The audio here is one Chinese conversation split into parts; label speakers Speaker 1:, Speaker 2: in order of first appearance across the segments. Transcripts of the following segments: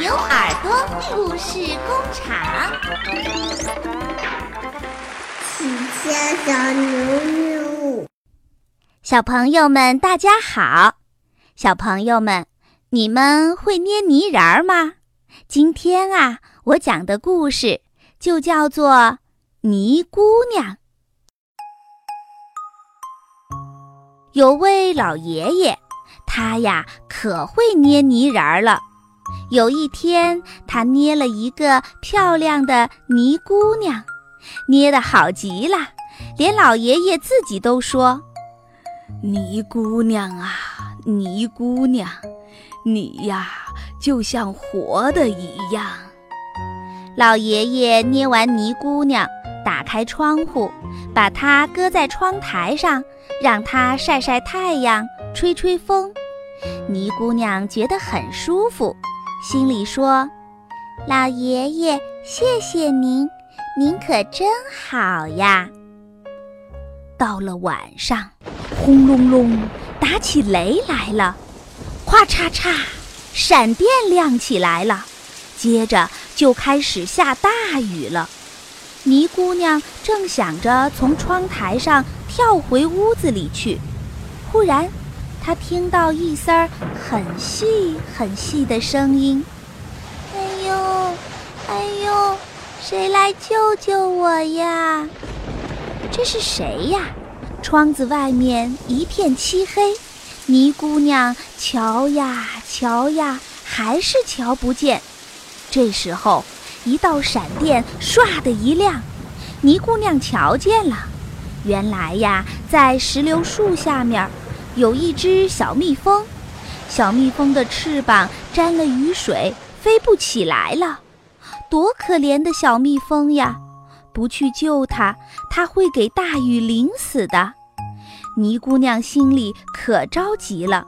Speaker 1: 牛耳朵故事工厂。
Speaker 2: 喜家小牛牛，
Speaker 1: 小朋友们，大家好！小朋友们，你们会捏泥人儿吗？今天啊，我讲的故事就叫做《泥姑娘》。有位老爷爷，他呀可会捏泥人儿了。有一天，他捏了一个漂亮的泥姑娘，捏得好极了，连老爷爷自己都说：“
Speaker 3: 泥姑娘啊，泥姑娘，你呀就像活的一样。”
Speaker 1: 老爷爷捏完泥姑娘，打开窗户，把它搁在窗台上。让它晒晒太阳，吹吹风，泥姑娘觉得很舒服，心里说：“老爷爷，谢谢您，您可真好呀。”到了晚上，轰隆隆，打起雷来了，咵嚓嚓，闪电亮起来了，接着就开始下大雨了。泥姑娘正想着从窗台上跳回屋子里去，忽然，她听到一丝很细很细的声音：“哎呦，哎呦，谁来救救我呀？”这是谁呀？窗子外面一片漆黑，泥姑娘瞧呀瞧呀，还是瞧不见。这时候。一道闪电唰的一亮，泥姑娘瞧见了，原来呀，在石榴树下面有一只小蜜蜂，小蜜蜂的翅膀沾了雨水，飞不起来了，多可怜的小蜜蜂呀！不去救它，它会给大雨淋死的。泥姑娘心里可着急了，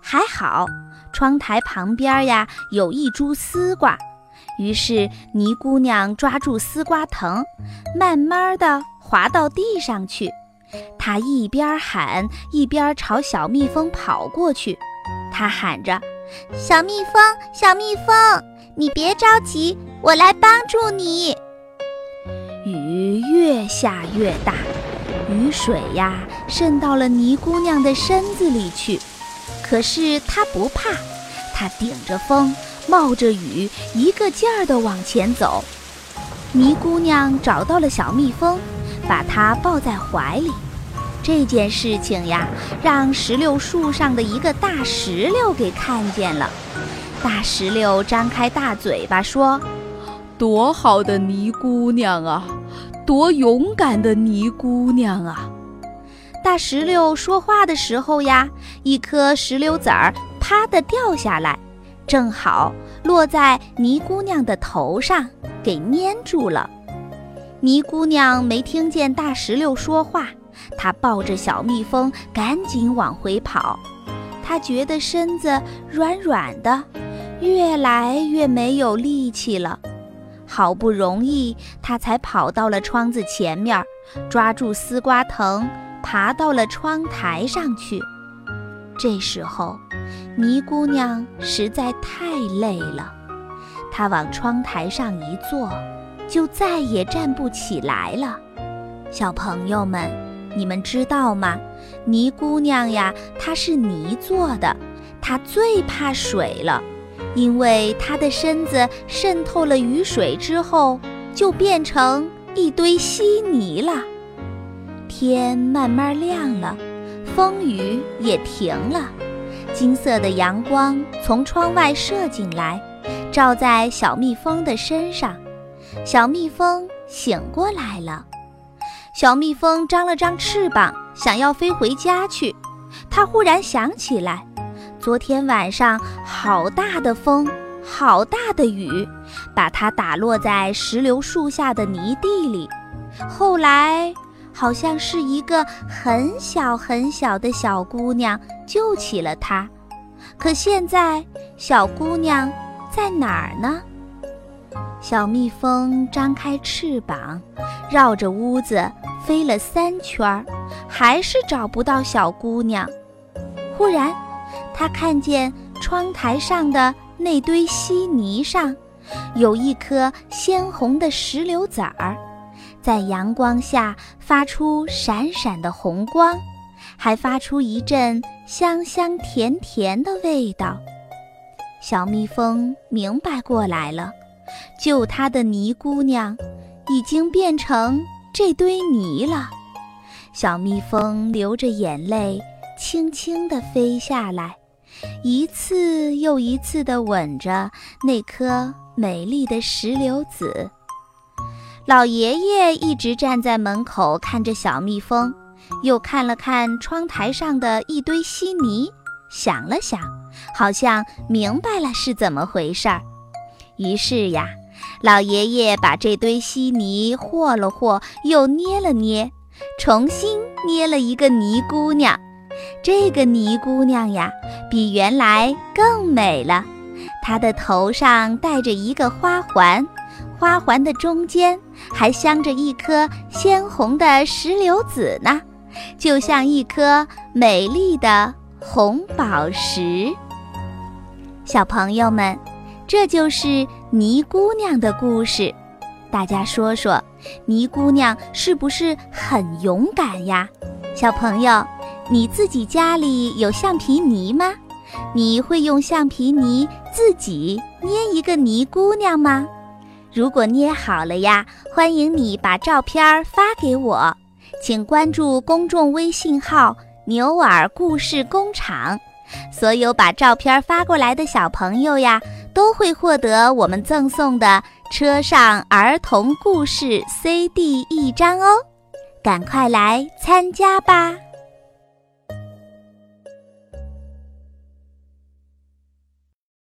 Speaker 1: 还好，窗台旁边呀有一株丝瓜。于是，泥姑娘抓住丝瓜藤，慢慢的滑到地上去。他一边喊，一边朝小蜜蜂跑过去。他喊着：“小蜜蜂，小蜜蜂，你别着急，我来帮助你。”雨越下越大，雨水呀渗到了泥姑娘的身子里去。可是她不怕，她顶着风。冒着雨，一个劲儿地往前走。泥姑娘找到了小蜜蜂，把它抱在怀里。这件事情呀，让石榴树上的一个大石榴给看见了。大石榴张开大嘴巴说：“
Speaker 3: 多好的泥姑娘啊，多勇敢的泥姑娘啊！”
Speaker 1: 大石榴说话的时候呀，一颗石榴籽儿啪的掉下来。正好落在泥姑娘的头上，给粘住了。泥姑娘没听见大石榴说话，她抱着小蜜蜂赶紧往回跑。她觉得身子软软的，越来越没有力气了。好不容易，她才跑到了窗子前面，抓住丝瓜藤，爬到了窗台上去。这时候。泥姑娘实在太累了，她往窗台上一坐，就再也站不起来了。小朋友们，你们知道吗？泥姑娘呀，她是泥做的，她最怕水了，因为她的身子渗透了雨水之后，就变成一堆稀泥了。天慢慢亮了，风雨也停了。金色的阳光从窗外射进来，照在小蜜蜂的身上。小蜜蜂醒过来了。小蜜蜂张了张翅膀，想要飞回家去。它忽然想起来，昨天晚上好大的风，好大的雨，把它打落在石榴树下的泥地里。后来。好像是一个很小很小的小姑娘救起了她，可现在小姑娘在哪儿呢？小蜜蜂张开翅膀，绕着屋子飞了三圈，还是找不到小姑娘。忽然，它看见窗台上的那堆稀泥上，有一颗鲜红的石榴籽儿，在阳光下发出闪闪的红光，还发出一阵香香甜甜的味道。小蜜蜂明白过来了，救他的泥姑娘已经变成这堆泥了。小蜜蜂流着眼泪，轻轻地飞下来，一次又一次地吻着那颗美丽的石榴籽。老爷爷一直站在门口看着小蜜蜂，又看了看窗台上的一堆稀泥，想了想。好像明白了是怎么回事儿，于是呀，老爷爷把这堆稀泥和了和，又捏了捏，重新捏了一个泥姑娘。这个泥姑娘呀，比原来更美了。她的头上戴着一个花环，花环的中间还镶着一颗鲜红的石榴籽呢，就像一颗美丽的红宝石。小朋友们，这就是泥姑娘的故事。大家说说，泥姑娘是不是很勇敢呀？小朋友，你自己家里有橡皮泥吗？你会用橡皮泥自己捏一个泥姑娘吗？如果捏好了呀，欢迎你把照片发给我，请关注公众微信号“牛耳故事工厂”。所有把照片发过来的小朋友呀，都会获得我们赠送的车上儿童故事 CD 一张哦，赶快来参加吧！